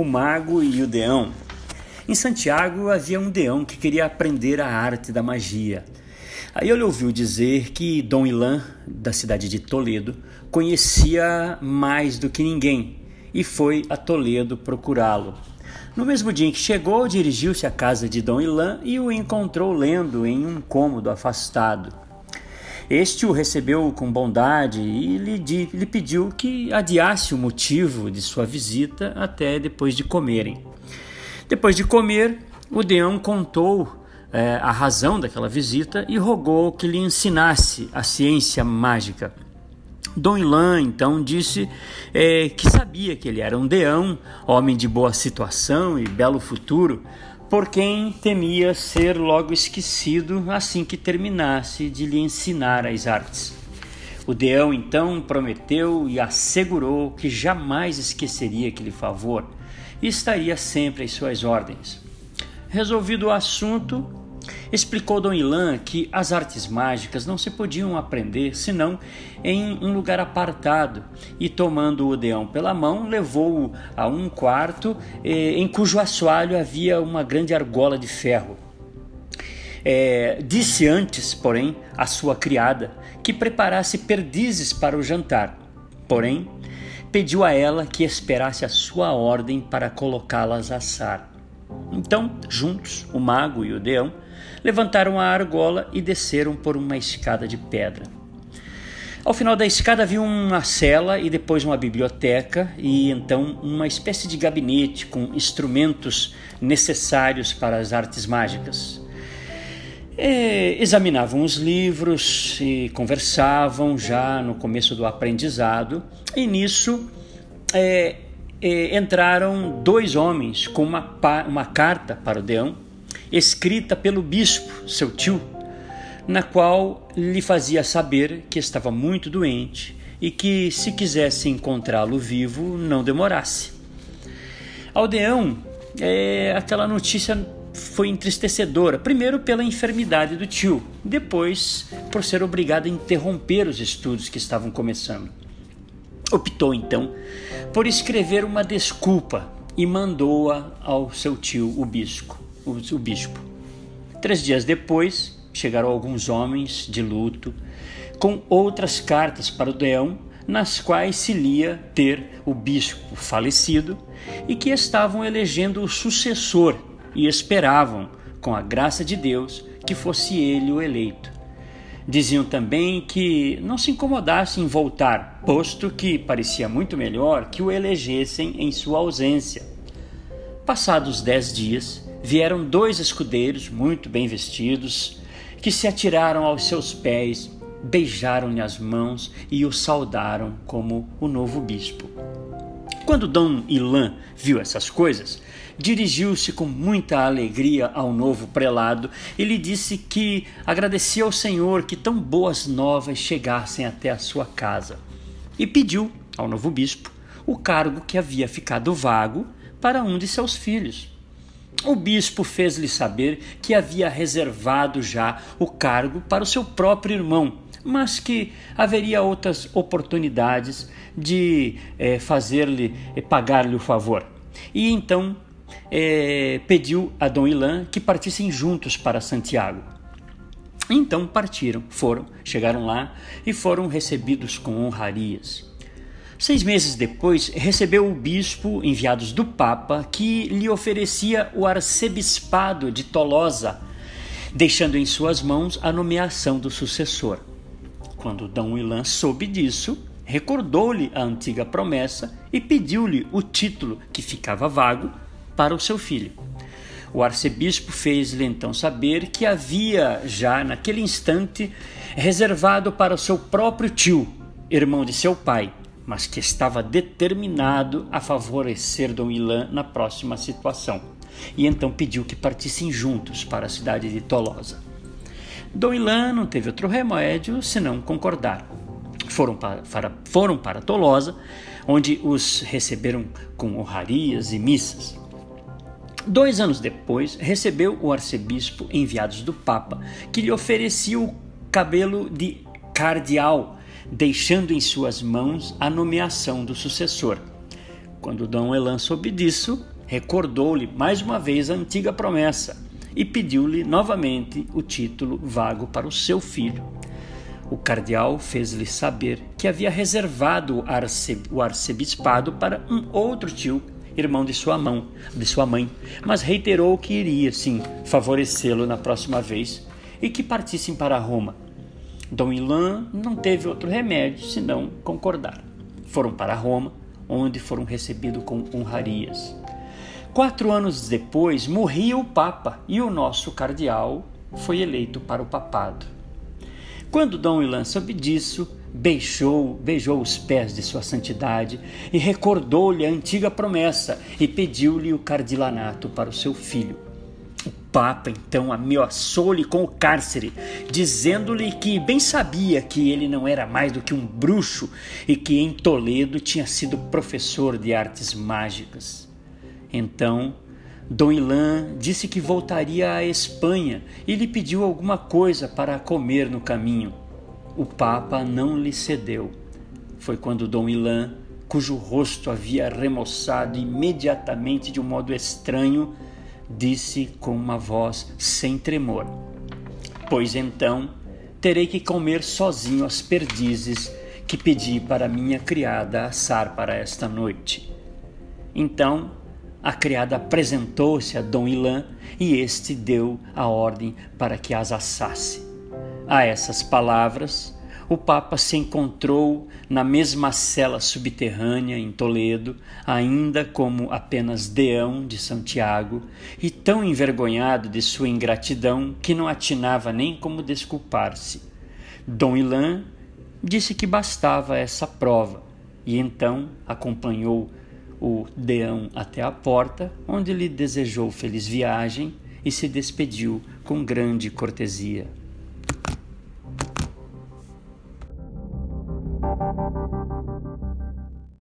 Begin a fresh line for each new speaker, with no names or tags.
o mago e o deão. Em Santiago havia um deão que queria aprender a arte da magia. Aí ele ouviu dizer que Dom Ilan, da cidade de Toledo, conhecia mais do que ninguém e foi a Toledo procurá-lo. No mesmo dia em que chegou, dirigiu-se à casa de Dom Ilan e o encontrou lendo em um cômodo afastado. Este o recebeu com bondade e lhe, lhe pediu que adiasse o motivo de sua visita até depois de comerem. Depois de comer, o Deão contou é, a razão daquela visita e rogou que lhe ensinasse a ciência mágica. Dom Ilan então disse é, que sabia que ele era um deão, homem de boa situação e belo futuro, por quem temia ser logo esquecido assim que terminasse de lhe ensinar as artes. O Deão então prometeu e assegurou que jamais esqueceria aquele favor e estaria sempre às suas ordens. Resolvido o assunto, explicou Dom Ilan que as artes mágicas não se podiam aprender senão em um lugar apartado e, tomando o Odeão pela mão, levou-o a um quarto eh, em cujo assoalho havia uma grande argola de ferro. É, disse antes, porém, à sua criada que preparasse perdizes para o jantar. Porém, pediu a ela que esperasse a sua ordem para colocá-las a assar. Então, juntos, o mago e o deão levantaram a argola e desceram por uma escada de pedra. Ao final da escada havia uma cela e depois uma biblioteca e então uma espécie de gabinete com instrumentos necessários para as artes mágicas. E examinavam os livros e conversavam já no começo do aprendizado, e nisso é, é, entraram dois homens com uma, uma carta para o Deão escrita pelo bispo, seu tio, na qual lhe fazia saber que estava muito doente e que, se quisesse encontrá-lo vivo, não demorasse. Aldeão, é, aquela notícia foi entristecedora, primeiro pela enfermidade do tio, depois por ser obrigado a interromper os estudos que estavam começando. Optou então por escrever uma desculpa e mandou-a ao seu tio, o bispo o, o bispo. Três dias depois, chegaram alguns homens de luto com outras cartas para o Deão, nas quais se lia ter o bispo falecido e que estavam elegendo o sucessor e esperavam, com a graça de Deus, que fosse ele o eleito. Diziam também que não se incomodasse em voltar, posto que parecia muito melhor que o elegessem em sua ausência. Passados dez dias, vieram dois escudeiros muito bem vestidos, que se atiraram aos seus pés, beijaram-lhe as mãos e o saudaram como o novo bispo. Quando Dom Ilan viu essas coisas, dirigiu-se com muita alegria ao novo prelado e lhe disse que agradecia ao Senhor que tão boas novas chegassem até a sua casa e pediu ao novo bispo o cargo que havia ficado vago para um de seus filhos. O bispo fez-lhe saber que havia reservado já o cargo para o seu próprio irmão, mas que haveria outras oportunidades de é, fazer-lhe é, pagar-lhe o favor. E então é, pediu a Dom Ilan que partissem juntos para Santiago. Então partiram, foram, chegaram lá e foram recebidos com honrarias. Seis meses depois, recebeu o bispo, enviados do Papa, que lhe oferecia o arcebispado de Tolosa, deixando em suas mãos a nomeação do sucessor. Quando Dom Ilan soube disso, recordou-lhe a antiga promessa e pediu-lhe o título que ficava vago para o seu filho. O arcebispo fez-lhe então saber que havia já naquele instante reservado para o seu próprio tio, irmão de seu pai, mas que estava determinado a favorecer Dom Ilan na próxima situação, e então pediu que partissem juntos para a cidade de Tolosa. Dom Ilan não teve outro remédio senão concordar. Foram para, para, foram para Tolosa, onde os receberam com honrarias e missas. Dois anos depois, recebeu o arcebispo enviados do Papa, que lhe oferecia o cabelo de cardeal deixando em suas mãos a nomeação do sucessor. Quando Dom Elan soube disso, recordou-lhe mais uma vez a antiga promessa e pediu-lhe novamente o título vago para o seu filho. O cardeal fez-lhe saber que havia reservado o arcebispado para um outro tio, irmão de sua, mão, de sua mãe, mas reiterou que iria, sim, favorecê-lo na próxima vez e que partissem para Roma. Dom Ilan não teve outro remédio senão concordar. Foram para Roma, onde foram recebidos com honrarias. Quatro anos depois, morria o Papa e o nosso cardeal foi eleito para o papado. Quando Dom Ilan soube disso, beijou, beijou os pés de sua santidade e recordou-lhe a antiga promessa e pediu-lhe o cardilanato para o seu filho. Papa então ameaçou-lhe com o cárcere, dizendo-lhe que bem sabia que ele não era mais do que um bruxo e que em Toledo tinha sido professor de artes mágicas. Então, Dom Ilan disse que voltaria à Espanha e lhe pediu alguma coisa para comer no caminho. O Papa não lhe cedeu. Foi quando Dom Ilan, cujo rosto havia remoçado imediatamente de um modo estranho, disse com uma voz sem tremor: Pois então terei que comer sozinho as perdizes que pedi para minha criada assar para esta noite. Então a criada apresentou-se a Dom Ilan e este deu a ordem para que as assasse. A essas palavras, o Papa se encontrou na mesma cela subterrânea em Toledo, ainda como apenas deão de Santiago, e tão envergonhado de sua ingratidão que não atinava nem como desculpar-se. Dom Ilan disse que bastava essa prova, e então acompanhou o deão até a porta, onde lhe desejou feliz viagem e se despediu com grande cortesia.